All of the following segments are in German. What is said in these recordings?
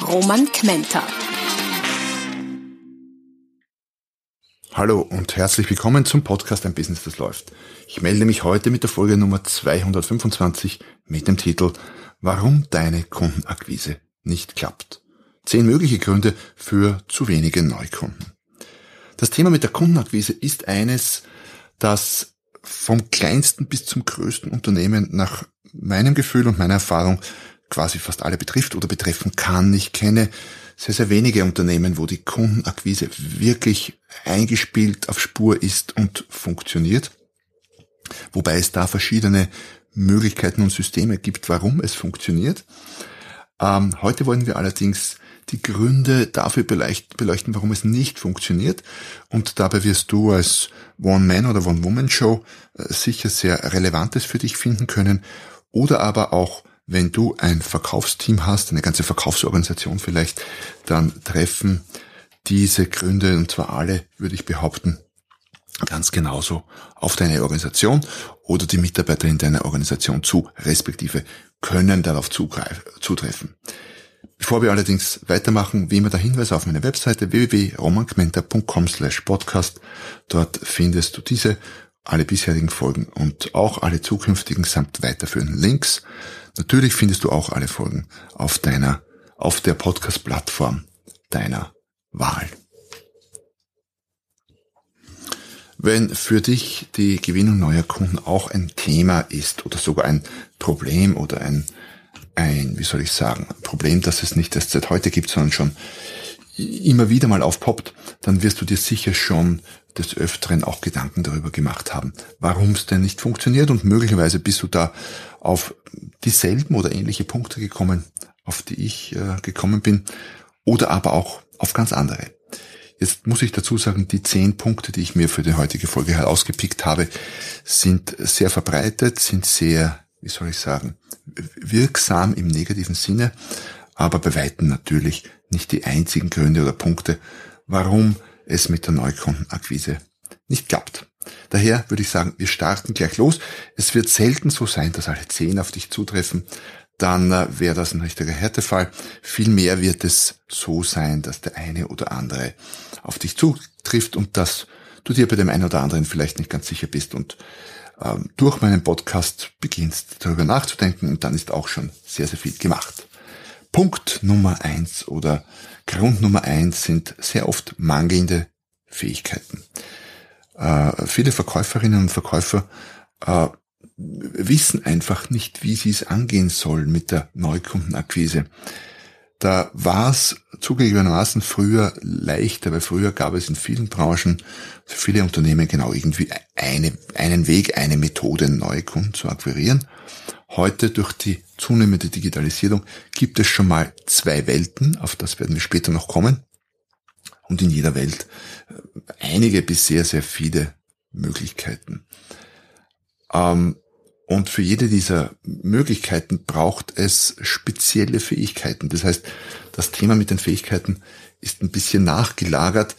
Roman Kmenter. Hallo und herzlich willkommen zum Podcast Ein Business, das läuft. Ich melde mich heute mit der Folge Nummer 225 mit dem Titel Warum deine Kundenakquise nicht klappt. Zehn mögliche Gründe für zu wenige Neukunden. Das Thema mit der Kundenakquise ist eines, das vom kleinsten bis zum größten Unternehmen nach meinem Gefühl und meiner Erfahrung quasi fast alle betrifft oder betreffen kann. Ich kenne sehr, sehr wenige Unternehmen, wo die Kundenakquise wirklich eingespielt auf Spur ist und funktioniert. Wobei es da verschiedene Möglichkeiten und Systeme gibt, warum es funktioniert. Ähm, heute wollen wir allerdings die Gründe dafür beleuchten, warum es nicht funktioniert. Und dabei wirst du als One-Man- oder One-Woman-Show äh, sicher sehr Relevantes für dich finden können. Oder aber auch wenn du ein Verkaufsteam hast, eine ganze Verkaufsorganisation vielleicht, dann treffen diese Gründe, und zwar alle, würde ich behaupten, ganz genauso auf deine Organisation oder die Mitarbeiter in deiner Organisation zu, respektive können darauf zutreffen. Bevor wir allerdings weitermachen, wie immer der Hinweis auf meine Webseite www.romankmenta.com slash podcast. Dort findest du diese, alle bisherigen Folgen und auch alle zukünftigen samt weiterführenden Links. Natürlich findest du auch alle Folgen auf deiner, auf der Podcast-Plattform deiner Wahl. Wenn für dich die Gewinnung neuer Kunden auch ein Thema ist oder sogar ein Problem oder ein, ein, wie soll ich sagen, Problem, das es nicht erst seit heute gibt, sondern schon immer wieder mal aufpoppt, dann wirst du dir sicher schon des Öfteren auch Gedanken darüber gemacht haben, warum es denn nicht funktioniert und möglicherweise bist du da auf dieselben oder ähnliche Punkte gekommen, auf die ich äh, gekommen bin, oder aber auch auf ganz andere. Jetzt muss ich dazu sagen, die zehn Punkte, die ich mir für die heutige Folge herausgepickt habe, sind sehr verbreitet, sind sehr, wie soll ich sagen, wirksam im negativen Sinne, aber bei weitem natürlich nicht die einzigen Gründe oder Punkte, warum es mit der Neukundenakquise nicht klappt. Daher würde ich sagen, wir starten gleich los. Es wird selten so sein, dass alle zehn auf dich zutreffen. Dann äh, wäre das ein richtiger Härtefall. Vielmehr wird es so sein, dass der eine oder andere auf dich zutrifft und dass du dir bei dem einen oder anderen vielleicht nicht ganz sicher bist und ähm, durch meinen Podcast beginnst darüber nachzudenken und dann ist auch schon sehr, sehr viel gemacht. Punkt Nummer eins oder Grund Nummer eins sind sehr oft mangelnde Fähigkeiten. Äh, viele Verkäuferinnen und Verkäufer äh, wissen einfach nicht, wie sie es angehen sollen mit der Neukundenakquise. Da war es zugegebenermaßen früher leichter, weil früher gab es in vielen Branchen für viele Unternehmen genau irgendwie eine, einen Weg, eine Methode, neue Kunden zu akquirieren. Heute durch die zunehmende Digitalisierung gibt es schon mal zwei Welten, auf das werden wir später noch kommen. Und in jeder Welt äh, einige bis sehr, sehr viele Möglichkeiten. Ähm, und für jede dieser Möglichkeiten braucht es spezielle Fähigkeiten. Das heißt, das Thema mit den Fähigkeiten ist ein bisschen nachgelagert.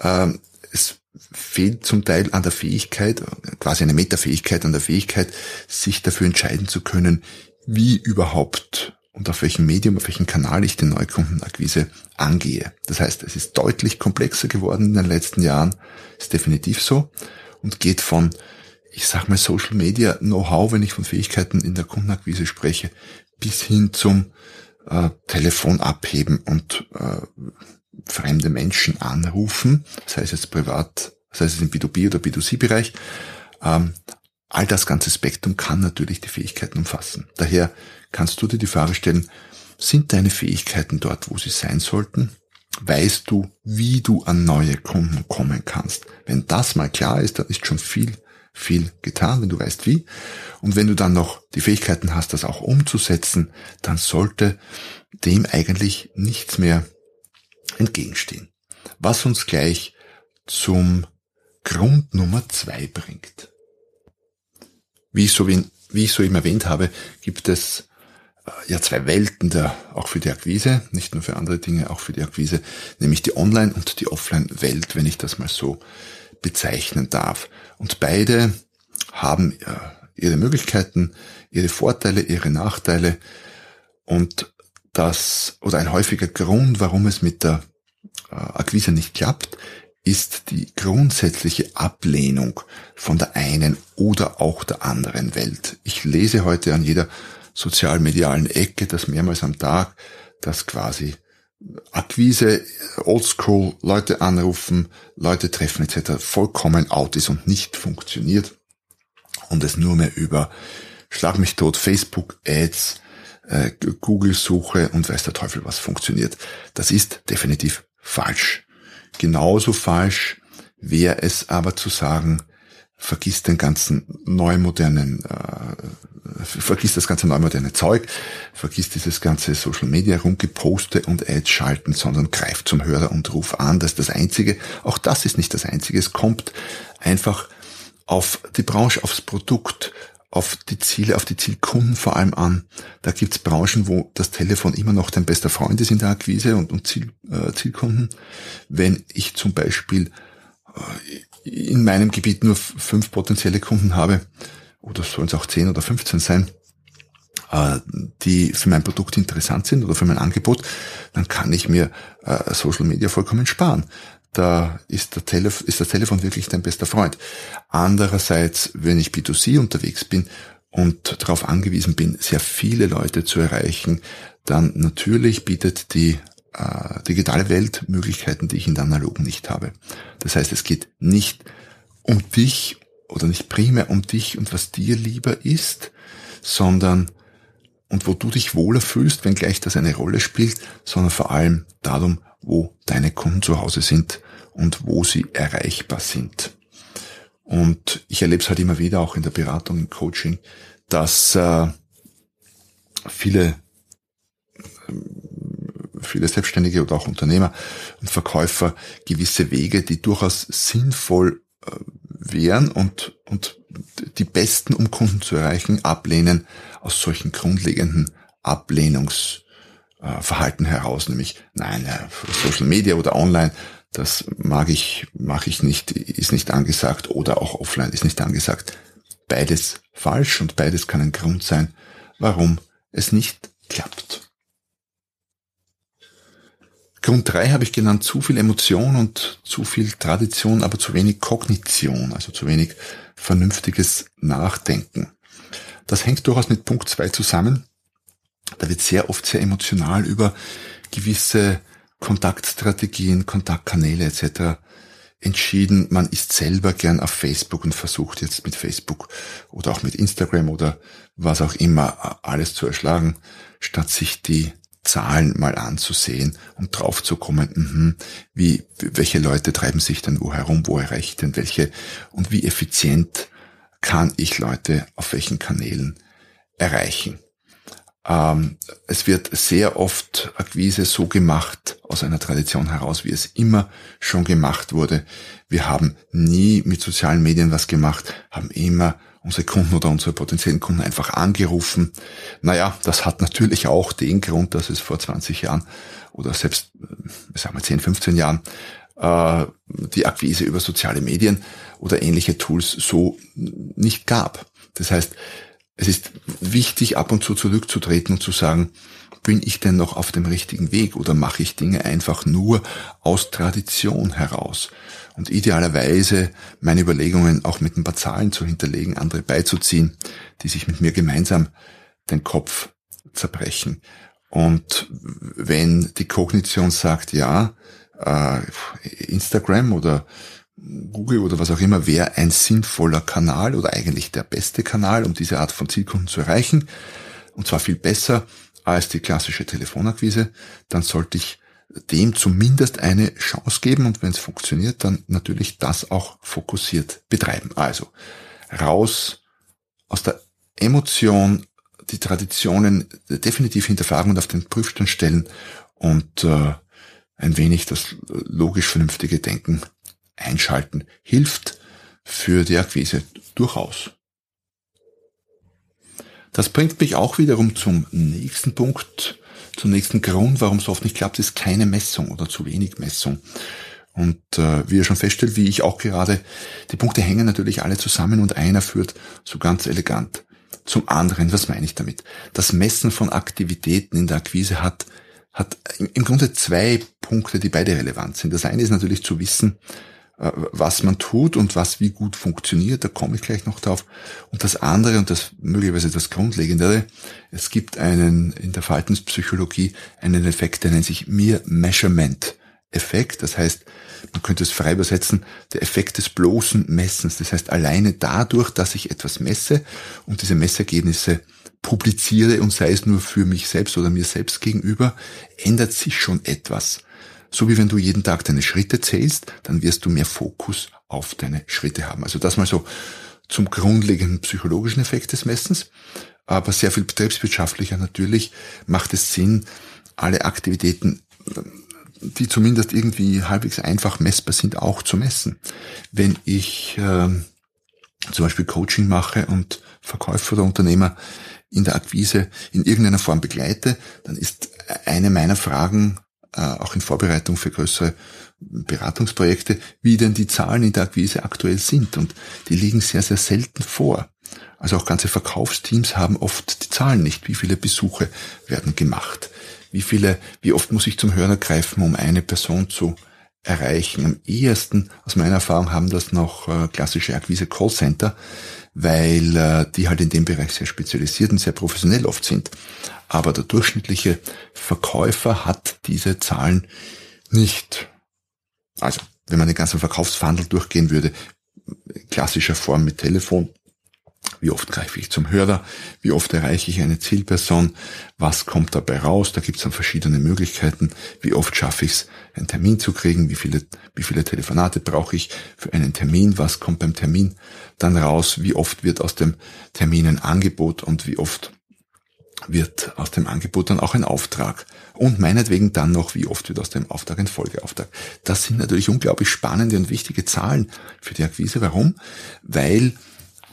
Ähm, es fehlt zum Teil an der Fähigkeit, quasi eine Metafähigkeit an der Fähigkeit, sich dafür entscheiden zu können, wie überhaupt und auf welchem Medium, auf welchem Kanal ich die Neukundenakquise angehe. Das heißt, es ist deutlich komplexer geworden in den letzten Jahren, ist definitiv so und geht von, ich sag mal, Social Media Know-how, wenn ich von Fähigkeiten in der Kundenakquise spreche, bis hin zum äh, Telefon abheben und äh, fremde Menschen anrufen, sei es jetzt privat, sei es im B2B oder B2C-Bereich. Ähm, all das ganze Spektrum kann natürlich die Fähigkeiten umfassen. Daher kannst du dir die Frage stellen, sind deine Fähigkeiten dort, wo sie sein sollten? Weißt du, wie du an neue Kunden kommen kannst? Wenn das mal klar ist, dann ist schon viel, viel getan, wenn du weißt wie. Und wenn du dann noch die Fähigkeiten hast, das auch umzusetzen, dann sollte dem eigentlich nichts mehr entgegenstehen. Was uns gleich zum Grund Nummer zwei bringt. Wie ich, so wie, ich so eben erwähnt habe, gibt es äh, ja zwei Welten der, auch für die Akquise, nicht nur für andere Dinge, auch für die Akquise, nämlich die Online- und die Offline-Welt, wenn ich das mal so bezeichnen darf. Und beide haben äh, ihre Möglichkeiten, ihre Vorteile, ihre Nachteile und das, oder ein häufiger Grund, warum es mit der äh, Akquise nicht klappt, ist die grundsätzliche Ablehnung von der einen oder auch der anderen Welt. Ich lese heute an jeder sozialmedialen Ecke, das mehrmals am Tag, dass quasi Akquise, Oldschool, Leute anrufen, Leute treffen etc. vollkommen out ist und nicht funktioniert und es nur mehr über Schlag mich tot, Facebook Ads, äh, Google Suche und weiß der Teufel was funktioniert. Das ist definitiv falsch. Genauso falsch wäre es aber zu sagen, vergiss den ganzen neumodernen, äh, vergiss das ganze neumoderne Zeug, vergiss dieses ganze Social Media rumgeposte und Ads schalten, sondern greif zum Hörer und ruf an. Das ist das Einzige. Auch das ist nicht das Einzige. Es kommt einfach auf die Branche, aufs Produkt, auf die Ziele, auf die Zielkunden vor allem an. Da gibt's Branchen, wo das Telefon immer noch dein bester Freund ist in der Akquise und, und Ziel, äh, Zielkunden. Wenn ich zum Beispiel äh, in meinem Gebiet nur fünf potenzielle Kunden habe, oder sollen es auch zehn oder 15 sein, äh, die für mein Produkt interessant sind oder für mein Angebot, dann kann ich mir äh, Social Media vollkommen sparen da ist, der Telef ist das Telefon wirklich dein bester Freund. Andererseits, wenn ich B2C unterwegs bin und darauf angewiesen bin, sehr viele Leute zu erreichen, dann natürlich bietet die äh, digitale Welt Möglichkeiten, die ich in der analogen nicht habe. Das heißt, es geht nicht um dich oder nicht primär um dich und was dir lieber ist, sondern und wo du dich wohler fühlst, wenngleich das eine Rolle spielt, sondern vor allem darum, wo deine Kunden zu Hause sind und wo sie erreichbar sind. Und ich erlebe es halt immer wieder auch in der Beratung, im Coaching, dass äh, viele viele Selbstständige oder auch Unternehmer und Verkäufer gewisse Wege, die durchaus sinnvoll äh, wären und, und die besten, um Kunden zu erreichen, ablehnen aus solchen grundlegenden Ablehnungsverhalten heraus, nämlich nein, Social Media oder online, das mag ich, mache ich nicht, ist nicht angesagt oder auch offline ist nicht angesagt. Beides falsch und beides kann ein Grund sein, warum es nicht klappt. Grund drei habe ich genannt, zu viel Emotion und zu viel Tradition, aber zu wenig Kognition, also zu wenig vernünftiges Nachdenken. Das hängt durchaus mit Punkt zwei zusammen. Da wird sehr oft sehr emotional über gewisse Kontaktstrategien, Kontaktkanäle etc. entschieden. Man ist selber gern auf Facebook und versucht jetzt mit Facebook oder auch mit Instagram oder was auch immer alles zu erschlagen, statt sich die Zahlen mal anzusehen und drauf zu kommen, mh, wie, welche Leute treiben sich denn wo herum, wo erreiche ich denn welche und wie effizient kann ich Leute auf welchen Kanälen erreichen. Ähm, es wird sehr oft Akquise so gemacht aus einer Tradition heraus, wie es immer schon gemacht wurde. Wir haben nie mit sozialen Medien was gemacht, haben immer unsere Kunden oder unsere potenziellen Kunden einfach angerufen. Naja, das hat natürlich auch den Grund, dass es vor 20 Jahren oder selbst, äh, sagen wir 10, 15 Jahren, äh, die Akquise über soziale Medien oder ähnliche Tools so nicht gab. Das heißt, es ist wichtig, ab und zu zurückzutreten und zu sagen, bin ich denn noch auf dem richtigen Weg oder mache ich Dinge einfach nur aus Tradition heraus? Und idealerweise meine Überlegungen auch mit ein paar Zahlen zu hinterlegen, andere beizuziehen, die sich mit mir gemeinsam den Kopf zerbrechen. Und wenn die Kognition sagt, ja, äh, Instagram oder Google oder was auch immer wäre ein sinnvoller Kanal oder eigentlich der beste Kanal, um diese Art von Zielkunden zu erreichen. Und zwar viel besser als die klassische Telefonakquise. Dann sollte ich dem zumindest eine Chance geben und wenn es funktioniert, dann natürlich das auch fokussiert betreiben. Also raus aus der Emotion die Traditionen definitiv hinterfragen und auf den Prüfstand stellen und äh, ein wenig das logisch vernünftige Denken einschalten hilft für die Akquise durchaus. Das bringt mich auch wiederum zum nächsten Punkt, zum nächsten Grund, warum es oft nicht klappt, ist keine Messung oder zu wenig Messung. Und äh, wie ihr schon feststellt, wie ich auch gerade, die Punkte hängen natürlich alle zusammen und einer führt so ganz elegant zum anderen. Was meine ich damit? Das Messen von Aktivitäten in der Akquise hat, hat im Grunde zwei Punkte, die beide relevant sind. Das eine ist natürlich zu wissen, was man tut und was wie gut funktioniert, da komme ich gleich noch drauf. Und das andere und das möglicherweise das Grundlegendere, es gibt einen in der Verhaltenspsychologie einen Effekt, der nennt sich Mere Measurement Effekt. Das heißt, man könnte es frei übersetzen, der Effekt des bloßen Messens. Das heißt, alleine dadurch, dass ich etwas messe und diese Messergebnisse publiziere und sei es nur für mich selbst oder mir selbst gegenüber, ändert sich schon etwas. So wie wenn du jeden Tag deine Schritte zählst, dann wirst du mehr Fokus auf deine Schritte haben. Also das mal so zum grundlegenden psychologischen Effekt des Messens. Aber sehr viel betriebswirtschaftlicher natürlich macht es Sinn, alle Aktivitäten, die zumindest irgendwie halbwegs einfach messbar sind, auch zu messen. Wenn ich äh, zum Beispiel Coaching mache und Verkäufer oder Unternehmer in der Akquise in irgendeiner Form begleite, dann ist eine meiner Fragen auch in Vorbereitung für größere Beratungsprojekte, wie denn die Zahlen in der Akquise aktuell sind. Und die liegen sehr, sehr selten vor. Also auch ganze Verkaufsteams haben oft die Zahlen nicht. Wie viele Besuche werden gemacht? Wie viele, wie oft muss ich zum Hörer greifen, um eine Person zu erreichen? Am ehesten, aus meiner Erfahrung, haben das noch äh, klassische Akquise Callcenter, weil äh, die halt in dem Bereich sehr spezialisiert und sehr professionell oft sind aber der durchschnittliche Verkäufer hat diese Zahlen nicht. Also, wenn man den ganzen Verkaufsfunnel durchgehen würde, klassischer Form mit Telefon, wie oft greife ich zum Hörer? Wie oft erreiche ich eine Zielperson? Was kommt dabei raus? Da gibt es dann verschiedene Möglichkeiten. Wie oft schaffe ich es, einen Termin zu kriegen? Wie viele, wie viele Telefonate brauche ich für einen Termin? Was kommt beim Termin dann raus? Wie oft wird aus dem Termin ein Angebot und wie oft wird aus dem Angebot dann auch ein Auftrag. Und meinetwegen dann noch, wie oft wird aus dem Auftrag ein Folgeauftrag. Das sind natürlich unglaublich spannende und wichtige Zahlen für die Akquise. Warum? Weil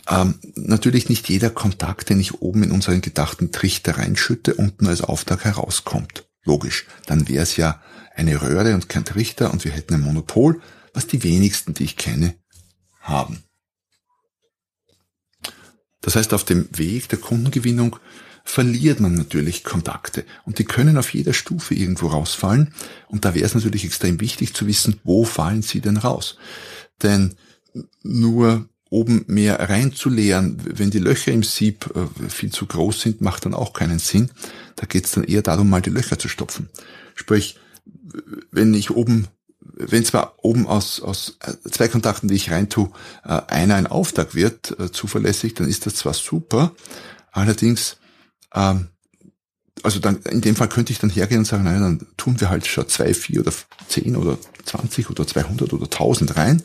ähm, natürlich nicht jeder Kontakt, den ich oben in unseren gedachten Trichter reinschütte, unten als Auftrag herauskommt. Logisch. Dann wäre es ja eine Röhre und kein Trichter und wir hätten ein Monopol, was die wenigsten, die ich kenne, haben. Das heißt, auf dem Weg der Kundengewinnung verliert man natürlich Kontakte und die können auf jeder Stufe irgendwo rausfallen und da wäre es natürlich extrem wichtig zu wissen, wo fallen sie denn raus. Denn nur oben mehr reinzuleeren, wenn die Löcher im Sieb äh, viel zu groß sind, macht dann auch keinen Sinn. Da geht es dann eher darum, mal die Löcher zu stopfen. Sprich, wenn ich oben, wenn zwar oben aus, aus äh, zwei Kontakten, die ich reintue, äh, einer ein Auftrag wird, zuverlässig, dann ist das zwar super, allerdings ähm, also dann, in dem Fall könnte ich dann hergehen und sagen, naja, dann tun wir halt schon zwei, vier oder zehn oder zwanzig oder zweihundert oder tausend rein.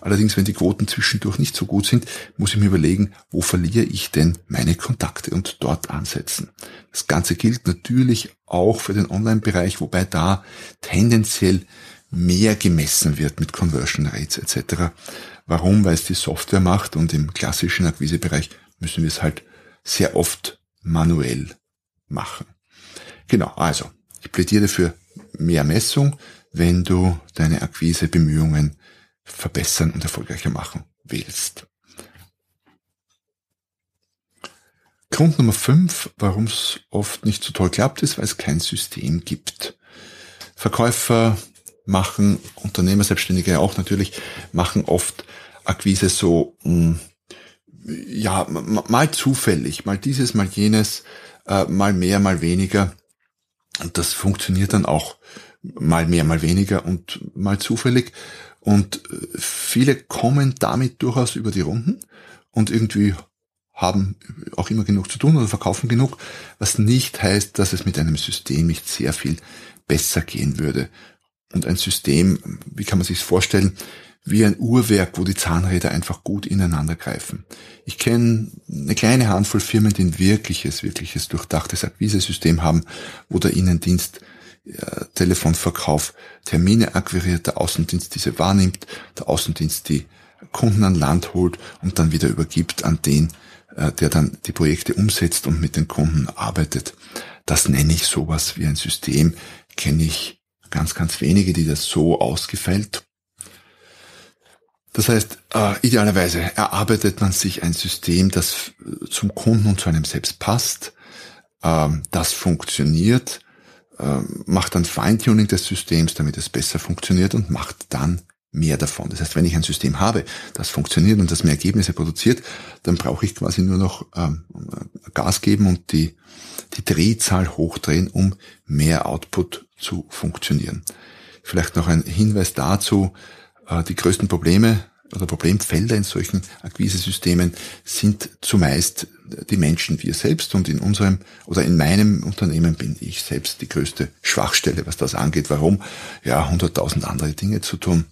Allerdings, wenn die Quoten zwischendurch nicht so gut sind, muss ich mir überlegen, wo verliere ich denn meine Kontakte und dort ansetzen. Das Ganze gilt natürlich auch für den Online-Bereich, wobei da tendenziell mehr gemessen wird mit Conversion Rates etc. Warum? Weil es die Software macht und im klassischen Akquisebereich müssen wir es halt sehr oft manuell machen. Genau, also ich plädiere für mehr Messung, wenn du deine Akquisebemühungen verbessern und erfolgreicher machen willst. Grund Nummer 5, warum es oft nicht so toll klappt, ist, weil es kein System gibt. Verkäufer machen, Unternehmer, Selbstständige auch natürlich, machen oft Akquise so hm, ja, mal zufällig, mal dieses, mal jenes, äh, mal mehr, mal weniger. Und das funktioniert dann auch mal mehr, mal weniger und mal zufällig. Und äh, viele kommen damit durchaus über die Runden und irgendwie haben auch immer genug zu tun oder verkaufen genug, was nicht heißt, dass es mit einem System nicht sehr viel besser gehen würde. Und ein System, wie kann man sich vorstellen? wie ein Uhrwerk, wo die Zahnräder einfach gut ineinander greifen. Ich kenne eine kleine Handvoll Firmen, die ein wirkliches, wirkliches durchdachtes Akquisesystem haben, wo der Innendienst äh, Telefonverkauf Termine akquiriert, der Außendienst diese wahrnimmt, der Außendienst die Kunden an Land holt und dann wieder übergibt an den, äh, der dann die Projekte umsetzt und mit den Kunden arbeitet. Das nenne ich sowas wie ein System, kenne ich ganz, ganz wenige, die das so ausgefällt das heißt, äh, idealerweise erarbeitet man sich ein System, das zum Kunden und zu einem selbst passt, ähm, das funktioniert, macht dann Feintuning des Systems, damit es besser funktioniert und macht dann mehr davon. Das heißt, wenn ich ein System habe, das funktioniert und das mehr Ergebnisse produziert, dann brauche ich quasi nur noch ähm, Gas geben und die, die Drehzahl hochdrehen, um mehr Output zu funktionieren. Vielleicht noch ein Hinweis dazu, äh, die größten Probleme oder Problemfelder in solchen Akquisesystemen sind zumeist die Menschen, wir selbst und in unserem oder in meinem Unternehmen bin ich selbst die größte Schwachstelle, was das angeht. Warum? Ja, hunderttausend andere Dinge zu tun.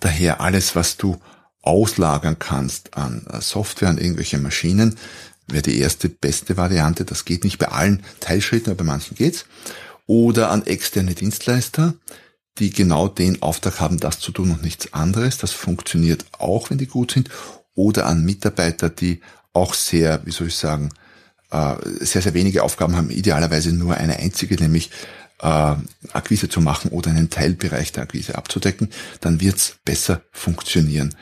Daher alles, was du auslagern kannst an Software, an irgendwelche Maschinen, wäre die erste beste Variante. Das geht nicht bei allen Teilschritten, aber bei manchen geht's. Oder an externe Dienstleister die genau den Auftrag haben, das zu tun und nichts anderes. Das funktioniert auch, wenn die gut sind. Oder an Mitarbeiter, die auch sehr, wie soll ich sagen, äh, sehr, sehr wenige Aufgaben haben, idealerweise nur eine einzige, nämlich äh, Akquise zu machen oder einen Teilbereich der Akquise abzudecken, dann wird's besser funktionieren.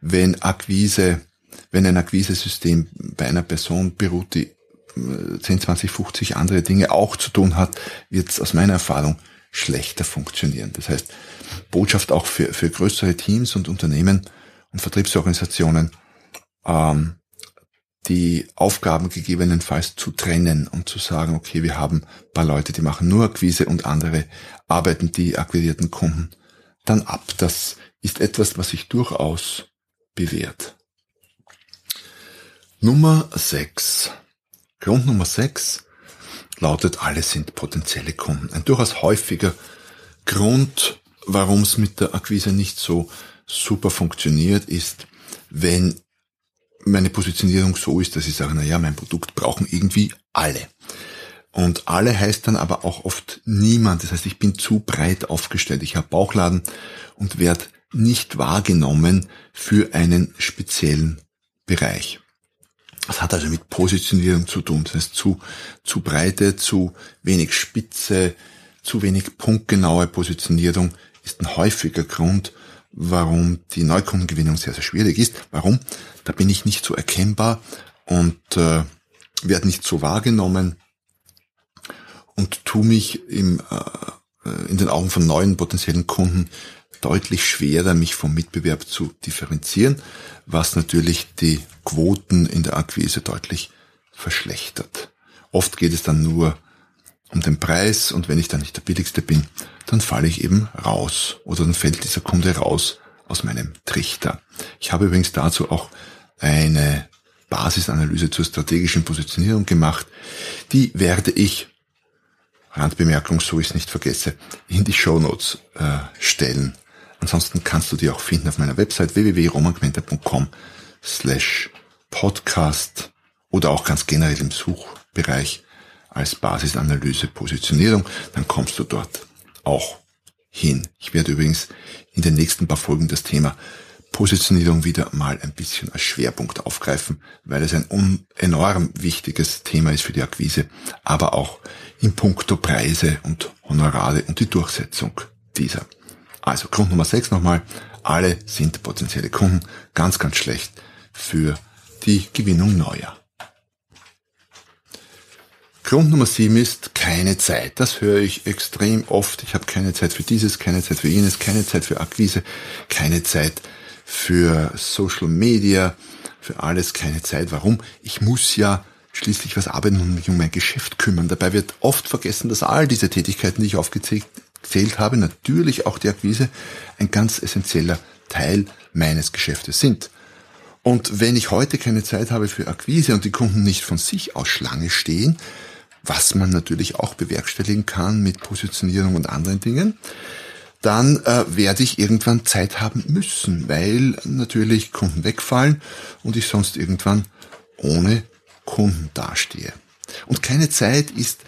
Wenn Akquise, wenn ein Akquise-System bei einer Person beruht, die 10, 20, 50 andere Dinge auch zu tun hat, wird's aus meiner Erfahrung schlechter funktionieren. Das heißt, Botschaft auch für, für größere Teams und Unternehmen und Vertriebsorganisationen, ähm, die Aufgaben gegebenenfalls zu trennen und zu sagen, okay, wir haben ein paar Leute, die machen nur Akquise und andere arbeiten die akquirierten Kunden dann ab. Das ist etwas, was sich durchaus bewährt. Nummer 6. Grund Nummer 6 lautet, alle sind potenzielle Kunden. Ein durchaus häufiger Grund, warum es mit der Akquise nicht so super funktioniert, ist, wenn meine Positionierung so ist, dass ich sage, na ja, mein Produkt brauchen irgendwie alle. Und alle heißt dann aber auch oft niemand. Das heißt, ich bin zu breit aufgestellt. Ich habe Bauchladen und werde nicht wahrgenommen für einen speziellen Bereich. Das hat also mit Positionierung zu tun. Das heißt, zu, zu breite, zu wenig Spitze, zu wenig punktgenaue Positionierung ist ein häufiger Grund, warum die Neukundengewinnung sehr, sehr schwierig ist. Warum? Da bin ich nicht so erkennbar und äh, werde nicht so wahrgenommen und tu mich im, äh, in den Augen von neuen potenziellen Kunden deutlich schwerer, mich vom Mitbewerb zu differenzieren, was natürlich die Quoten in der Akquise deutlich verschlechtert. Oft geht es dann nur um den Preis und wenn ich dann nicht der billigste bin, dann falle ich eben raus oder dann fällt dieser Kunde raus aus meinem Trichter. Ich habe übrigens dazu auch eine Basisanalyse zur strategischen Positionierung gemacht. Die werde ich, Randbemerkung, so ich es nicht vergesse, in die Show Notes äh, stellen. Ansonsten kannst du die auch finden auf meiner Website www.romanquenter.com slash podcast oder auch ganz generell im Suchbereich als Basisanalyse Positionierung, dann kommst du dort auch hin. Ich werde übrigens in den nächsten paar Folgen das Thema Positionierung wieder mal ein bisschen als Schwerpunkt aufgreifen, weil es ein enorm wichtiges Thema ist für die Akquise, aber auch in puncto Preise und Honorare und die Durchsetzung dieser. Also Grund Nummer 6 nochmal, alle sind potenzielle Kunden, ganz, ganz schlecht für die Gewinnung neuer. Grund Nummer 7 ist keine Zeit. Das höre ich extrem oft. Ich habe keine Zeit für dieses, keine Zeit für jenes, keine Zeit für Akquise, keine Zeit für Social Media, für alles keine Zeit. Warum? Ich muss ja schließlich was arbeiten und mich um mein Geschäft kümmern. Dabei wird oft vergessen, dass all diese Tätigkeiten, die ich aufgezählt gezählt habe, natürlich auch die Akquise ein ganz essentieller Teil meines Geschäftes sind. Und wenn ich heute keine Zeit habe für Akquise und die Kunden nicht von sich aus Schlange stehen, was man natürlich auch bewerkstelligen kann mit Positionierung und anderen Dingen, dann äh, werde ich irgendwann Zeit haben müssen, weil natürlich Kunden wegfallen und ich sonst irgendwann ohne Kunden dastehe. Und keine Zeit ist,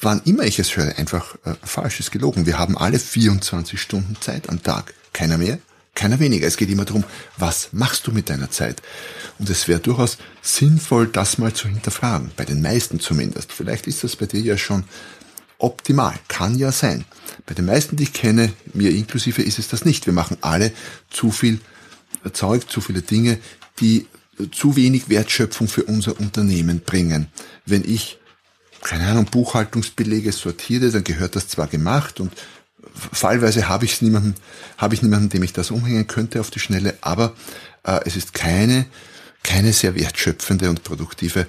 wann immer ich es höre, einfach äh, falsch, ist gelogen. Wir haben alle 24 Stunden Zeit am Tag. Keiner mehr, keiner weniger. Es geht immer darum, was machst du mit deiner Zeit? Und es wäre durchaus sinnvoll, das mal zu hinterfragen, bei den meisten zumindest. Vielleicht ist das bei dir ja schon optimal, kann ja sein. Bei den meisten, die ich kenne, mir inklusive, ist es das nicht. Wir machen alle zu viel Zeug, zu viele Dinge, die zu wenig Wertschöpfung für unser Unternehmen bringen. Wenn ich, keine Ahnung, Buchhaltungsbelege sortiere, dann gehört das zwar gemacht und fallweise habe ich niemanden, habe ich niemanden, dem ich das umhängen könnte auf die Schnelle, aber äh, es ist keine, keine sehr wertschöpfende und produktive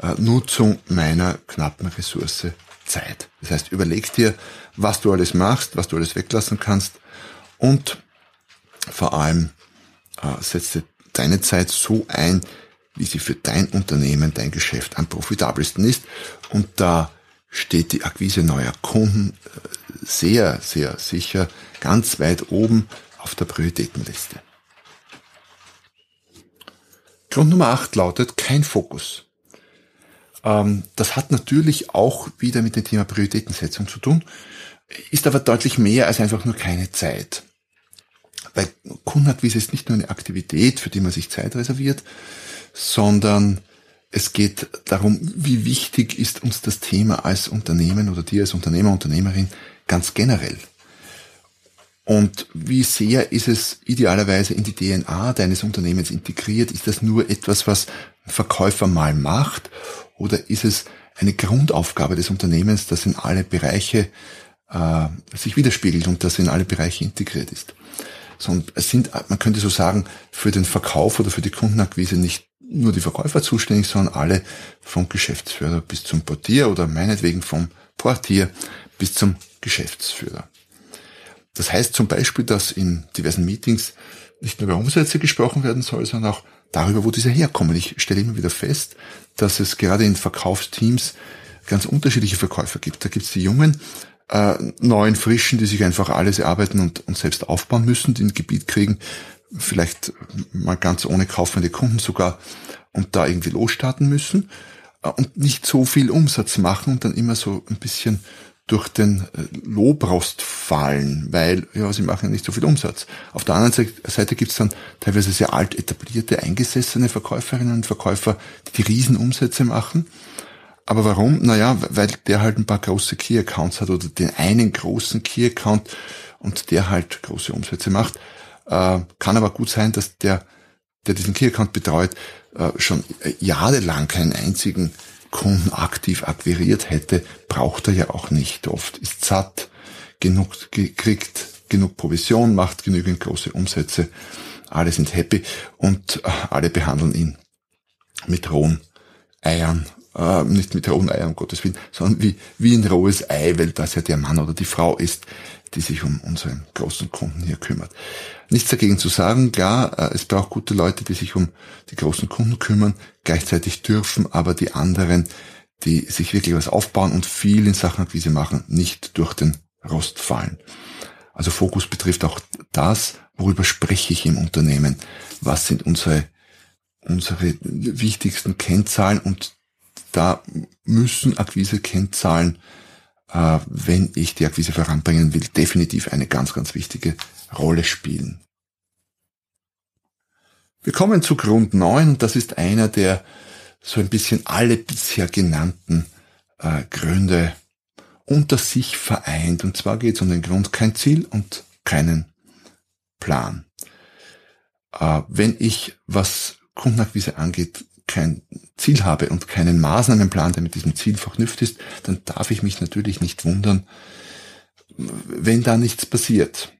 äh, Nutzung meiner knappen Ressource Zeit. Das heißt, überleg dir, was du alles machst, was du alles weglassen kannst und vor allem äh, setze deine Zeit so ein, wie sie für dein Unternehmen, dein Geschäft am profitabelsten ist. Und da steht die Akquise neuer Kunden äh, sehr, sehr sicher ganz weit oben auf der Prioritätenliste. Grund Nummer 8 lautet kein Fokus. Ähm, das hat natürlich auch wieder mit dem Thema Prioritätensetzung zu tun, ist aber deutlich mehr als einfach nur keine Zeit. Bei Kundenakquise ist nicht nur eine Aktivität, für die man sich Zeit reserviert, sondern es geht darum, wie wichtig ist uns das Thema als Unternehmen oder dir als Unternehmer, Unternehmerin ganz generell. Und wie sehr ist es idealerweise in die DNA deines Unternehmens integriert? Ist das nur etwas, was ein Verkäufer mal macht? Oder ist es eine Grundaufgabe des Unternehmens, das in alle Bereiche äh, sich widerspiegelt und das in alle Bereiche integriert ist? Sondern es sind, man könnte so sagen, für den Verkauf oder für die Kundenakquise nicht nur die Verkäufer zuständig, sondern alle vom Geschäftsführer bis zum Portier oder meinetwegen vom Portier bis zum Geschäftsführer. Das heißt zum Beispiel, dass in diversen Meetings nicht nur über Umsätze gesprochen werden soll, sondern auch darüber, wo diese herkommen. Ich stelle immer wieder fest, dass es gerade in Verkaufsteams ganz unterschiedliche Verkäufer gibt. Da gibt es die Jungen, äh, neuen Frischen, die sich einfach alles erarbeiten und, und selbst aufbauen müssen, die ein Gebiet kriegen, vielleicht mal ganz ohne kaufende Kunden sogar und da irgendwie losstarten müssen. Äh, und nicht so viel Umsatz machen und dann immer so ein bisschen durch den äh, Lobrost fallen, weil ja, sie machen ja nicht so viel Umsatz. Auf der anderen Seite gibt's dann teilweise sehr alt etablierte, eingesessene Verkäuferinnen und Verkäufer, die die Riesenumsätze machen aber warum? Naja, weil der halt ein paar große Key-Accounts hat oder den einen großen Key-Account und der halt große Umsätze macht. Äh, kann aber gut sein, dass der, der diesen Key-Account betreut, äh, schon jahrelang keinen einzigen Kunden aktiv akquiriert hätte, braucht er ja auch nicht. Oft ist satt, genug kriegt genug Provision, macht genügend große Umsätze, alle sind happy und äh, alle behandeln ihn mit rohen Eiern äh, nicht mit rohen Eiern, um Gottes Willen, sondern wie, wie ein rohes Ei, weil das ja der Mann oder die Frau ist, die sich um unseren großen Kunden hier kümmert. Nichts dagegen zu sagen, klar, äh, es braucht gute Leute, die sich um die großen Kunden kümmern, gleichzeitig dürfen aber die anderen, die sich wirklich was aufbauen und viel in Sachen Akquise machen, nicht durch den Rost fallen. Also Fokus betrifft auch das, worüber spreche ich im Unternehmen, was sind unsere, unsere wichtigsten Kennzahlen und da müssen Akquise-Kennzahlen, äh, wenn ich die Akquise voranbringen will, definitiv eine ganz, ganz wichtige Rolle spielen. Wir kommen zu Grund 9. Das ist einer der so ein bisschen alle bisher genannten äh, Gründe unter sich vereint. Und zwar geht es um den Grund kein Ziel und keinen Plan. Äh, wenn ich, was Kundenakquise angeht, kein Ziel habe und keinen Maßnahmenplan, der mit diesem Ziel verknüpft ist, dann darf ich mich natürlich nicht wundern, wenn da nichts passiert.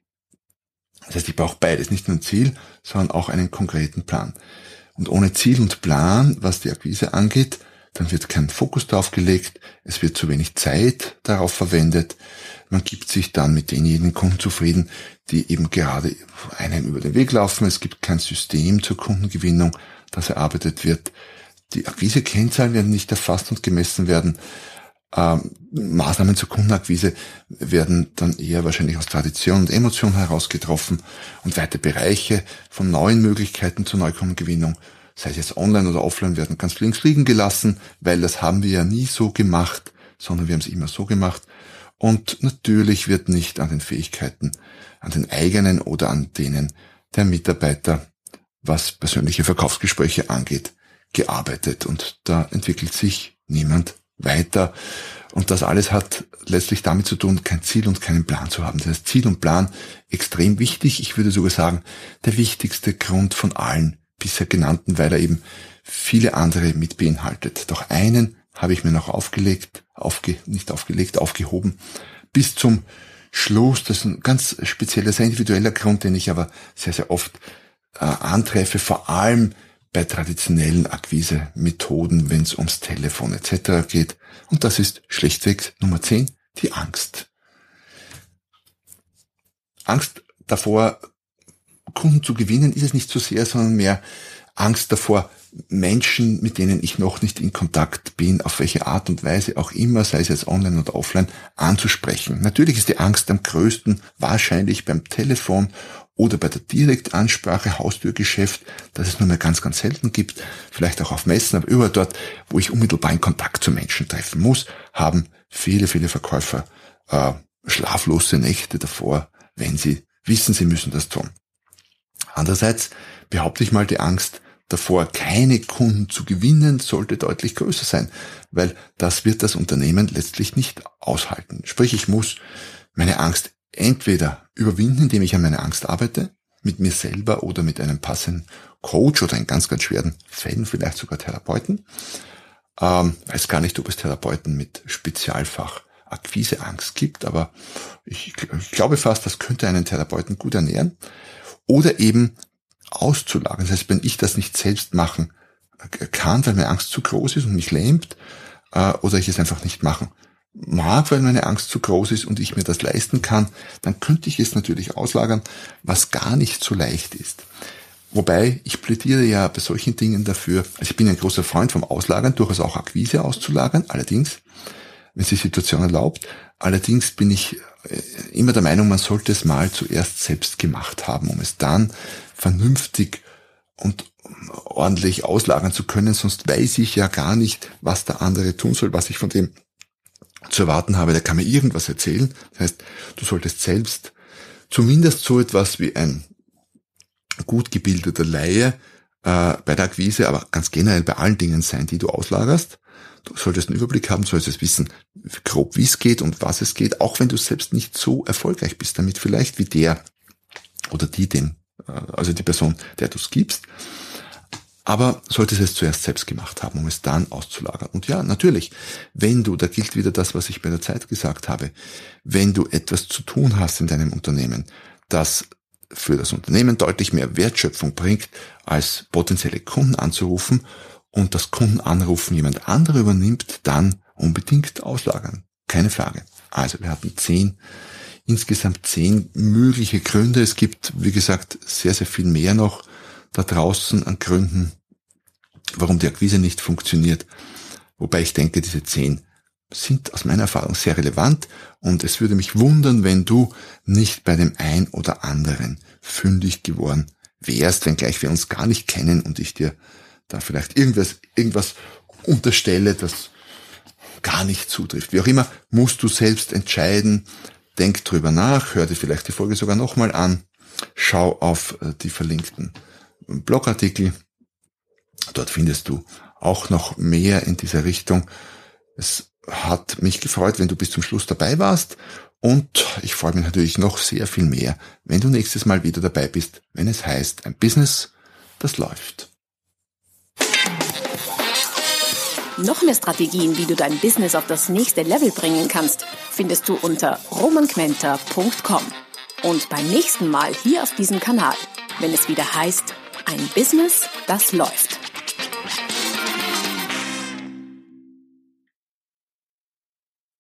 Das heißt, ich brauche beides, nicht nur ein Ziel, sondern auch einen konkreten Plan. Und ohne Ziel und Plan, was die Akquise angeht, dann wird kein Fokus darauf gelegt, es wird zu wenig Zeit darauf verwendet, man gibt sich dann mit denjenigen Kunden zufrieden, die eben gerade einem über den Weg laufen, es gibt kein System zur Kundengewinnung, das erarbeitet wird. Die Akquise-Kennzahlen werden nicht erfasst und gemessen werden. Ähm, Maßnahmen zur Kundenakquise werden dann eher wahrscheinlich aus Tradition und Emotion herausgetroffen und weite Bereiche von neuen Möglichkeiten zur Neukundengewinnung, sei es jetzt online oder offline, werden ganz links liegen gelassen, weil das haben wir ja nie so gemacht, sondern wir haben es immer so gemacht. Und natürlich wird nicht an den Fähigkeiten, an den eigenen oder an denen der Mitarbeiter, was persönliche Verkaufsgespräche angeht, gearbeitet. Und da entwickelt sich niemand weiter. Und das alles hat letztlich damit zu tun, kein Ziel und keinen Plan zu haben. Das heißt, Ziel und Plan extrem wichtig. Ich würde sogar sagen, der wichtigste Grund von allen bisher genannten, weil er eben viele andere mit beinhaltet. Doch einen habe ich mir noch aufgelegt, aufge, nicht aufgelegt, aufgehoben, bis zum Schluss. Das ist ein ganz spezieller, sehr individueller Grund, den ich aber sehr, sehr oft äh, antreffe, vor allem bei traditionellen Akquise-Methoden, wenn es ums Telefon etc. geht. Und das ist schlichtweg Nummer 10, die Angst. Angst davor, Kunden zu gewinnen, ist es nicht so sehr, sondern mehr Angst davor, Menschen, mit denen ich noch nicht in Kontakt bin, auf welche Art und Weise auch immer, sei es jetzt online oder offline, anzusprechen. Natürlich ist die Angst am größten wahrscheinlich beim Telefon oder bei der Direktansprache, Haustürgeschäft, das es nur mehr ganz, ganz selten gibt, vielleicht auch auf Messen, aber überall dort, wo ich unmittelbar in Kontakt zu Menschen treffen muss, haben viele, viele Verkäufer äh, schlaflose Nächte davor, wenn sie wissen, sie müssen das tun. Andererseits behaupte ich mal, die Angst davor, keine Kunden zu gewinnen, sollte deutlich größer sein, weil das wird das Unternehmen letztlich nicht aushalten. Sprich, ich muss meine Angst entweder überwinden, indem ich an meiner Angst arbeite, mit mir selber oder mit einem passenden Coach oder in ganz, ganz schweren Fällen vielleicht sogar Therapeuten. Ähm, weiß gar nicht, ob es Therapeuten mit Spezialfach Akquiseangst gibt, aber ich, ich glaube fast, das könnte einen Therapeuten gut ernähren. Oder eben auszulagern. Das heißt, wenn ich das nicht selbst machen kann, weil meine Angst zu groß ist und mich lähmt, äh, oder ich es einfach nicht machen mag, weil meine Angst zu groß ist und ich mir das leisten kann, dann könnte ich es natürlich auslagern, was gar nicht so leicht ist. Wobei, ich plädiere ja bei solchen Dingen dafür, also ich bin ein großer Freund vom Auslagern, durchaus auch Akquise auszulagern, allerdings, wenn es die Situation erlaubt, allerdings bin ich äh, immer der Meinung, man sollte es mal zuerst selbst gemacht haben, um es dann vernünftig und ordentlich auslagern zu können, sonst weiß ich ja gar nicht, was der andere tun soll, was ich von dem zu erwarten habe, der kann mir irgendwas erzählen. Das heißt, du solltest selbst zumindest so etwas wie ein gut gebildeter Laie äh, bei der Akquise, aber ganz generell bei allen Dingen sein, die du auslagerst. Du solltest einen Überblick haben, solltest wissen, grob wie es geht und was es geht, auch wenn du selbst nicht so erfolgreich bist damit vielleicht wie der oder die, dem, äh, also die Person, der du es gibst. Aber solltest es zuerst selbst gemacht haben, um es dann auszulagern. Und ja, natürlich, wenn du, da gilt wieder das, was ich bei der Zeit gesagt habe, wenn du etwas zu tun hast in deinem Unternehmen, das für das Unternehmen deutlich mehr Wertschöpfung bringt, als potenzielle Kunden anzurufen und das Kundenanrufen jemand anderer übernimmt, dann unbedingt auslagern. Keine Frage. Also wir hatten zehn, insgesamt zehn mögliche Gründe. Es gibt, wie gesagt, sehr, sehr viel mehr noch da draußen an Gründen, warum die Akquise nicht funktioniert. Wobei ich denke, diese zehn sind aus meiner Erfahrung sehr relevant und es würde mich wundern, wenn du nicht bei dem ein oder anderen fündig geworden wärst, wenngleich wir uns gar nicht kennen und ich dir da vielleicht irgendwas, irgendwas unterstelle, das gar nicht zutrifft. Wie auch immer, musst du selbst entscheiden. Denk drüber nach, hör dir vielleicht die Folge sogar nochmal an, schau auf äh, die verlinkten Blogartikel Dort findest du auch noch mehr in dieser Richtung. Es hat mich gefreut, wenn du bis zum Schluss dabei warst und ich freue mich natürlich noch sehr viel mehr, wenn du nächstes Mal wieder dabei bist, wenn es heißt, ein Business, das läuft. Noch mehr Strategien, wie du dein Business auf das nächste Level bringen kannst, findest du unter romanquenter.com. Und beim nächsten Mal hier auf diesem Kanal, wenn es wieder heißt, ein Business, das läuft.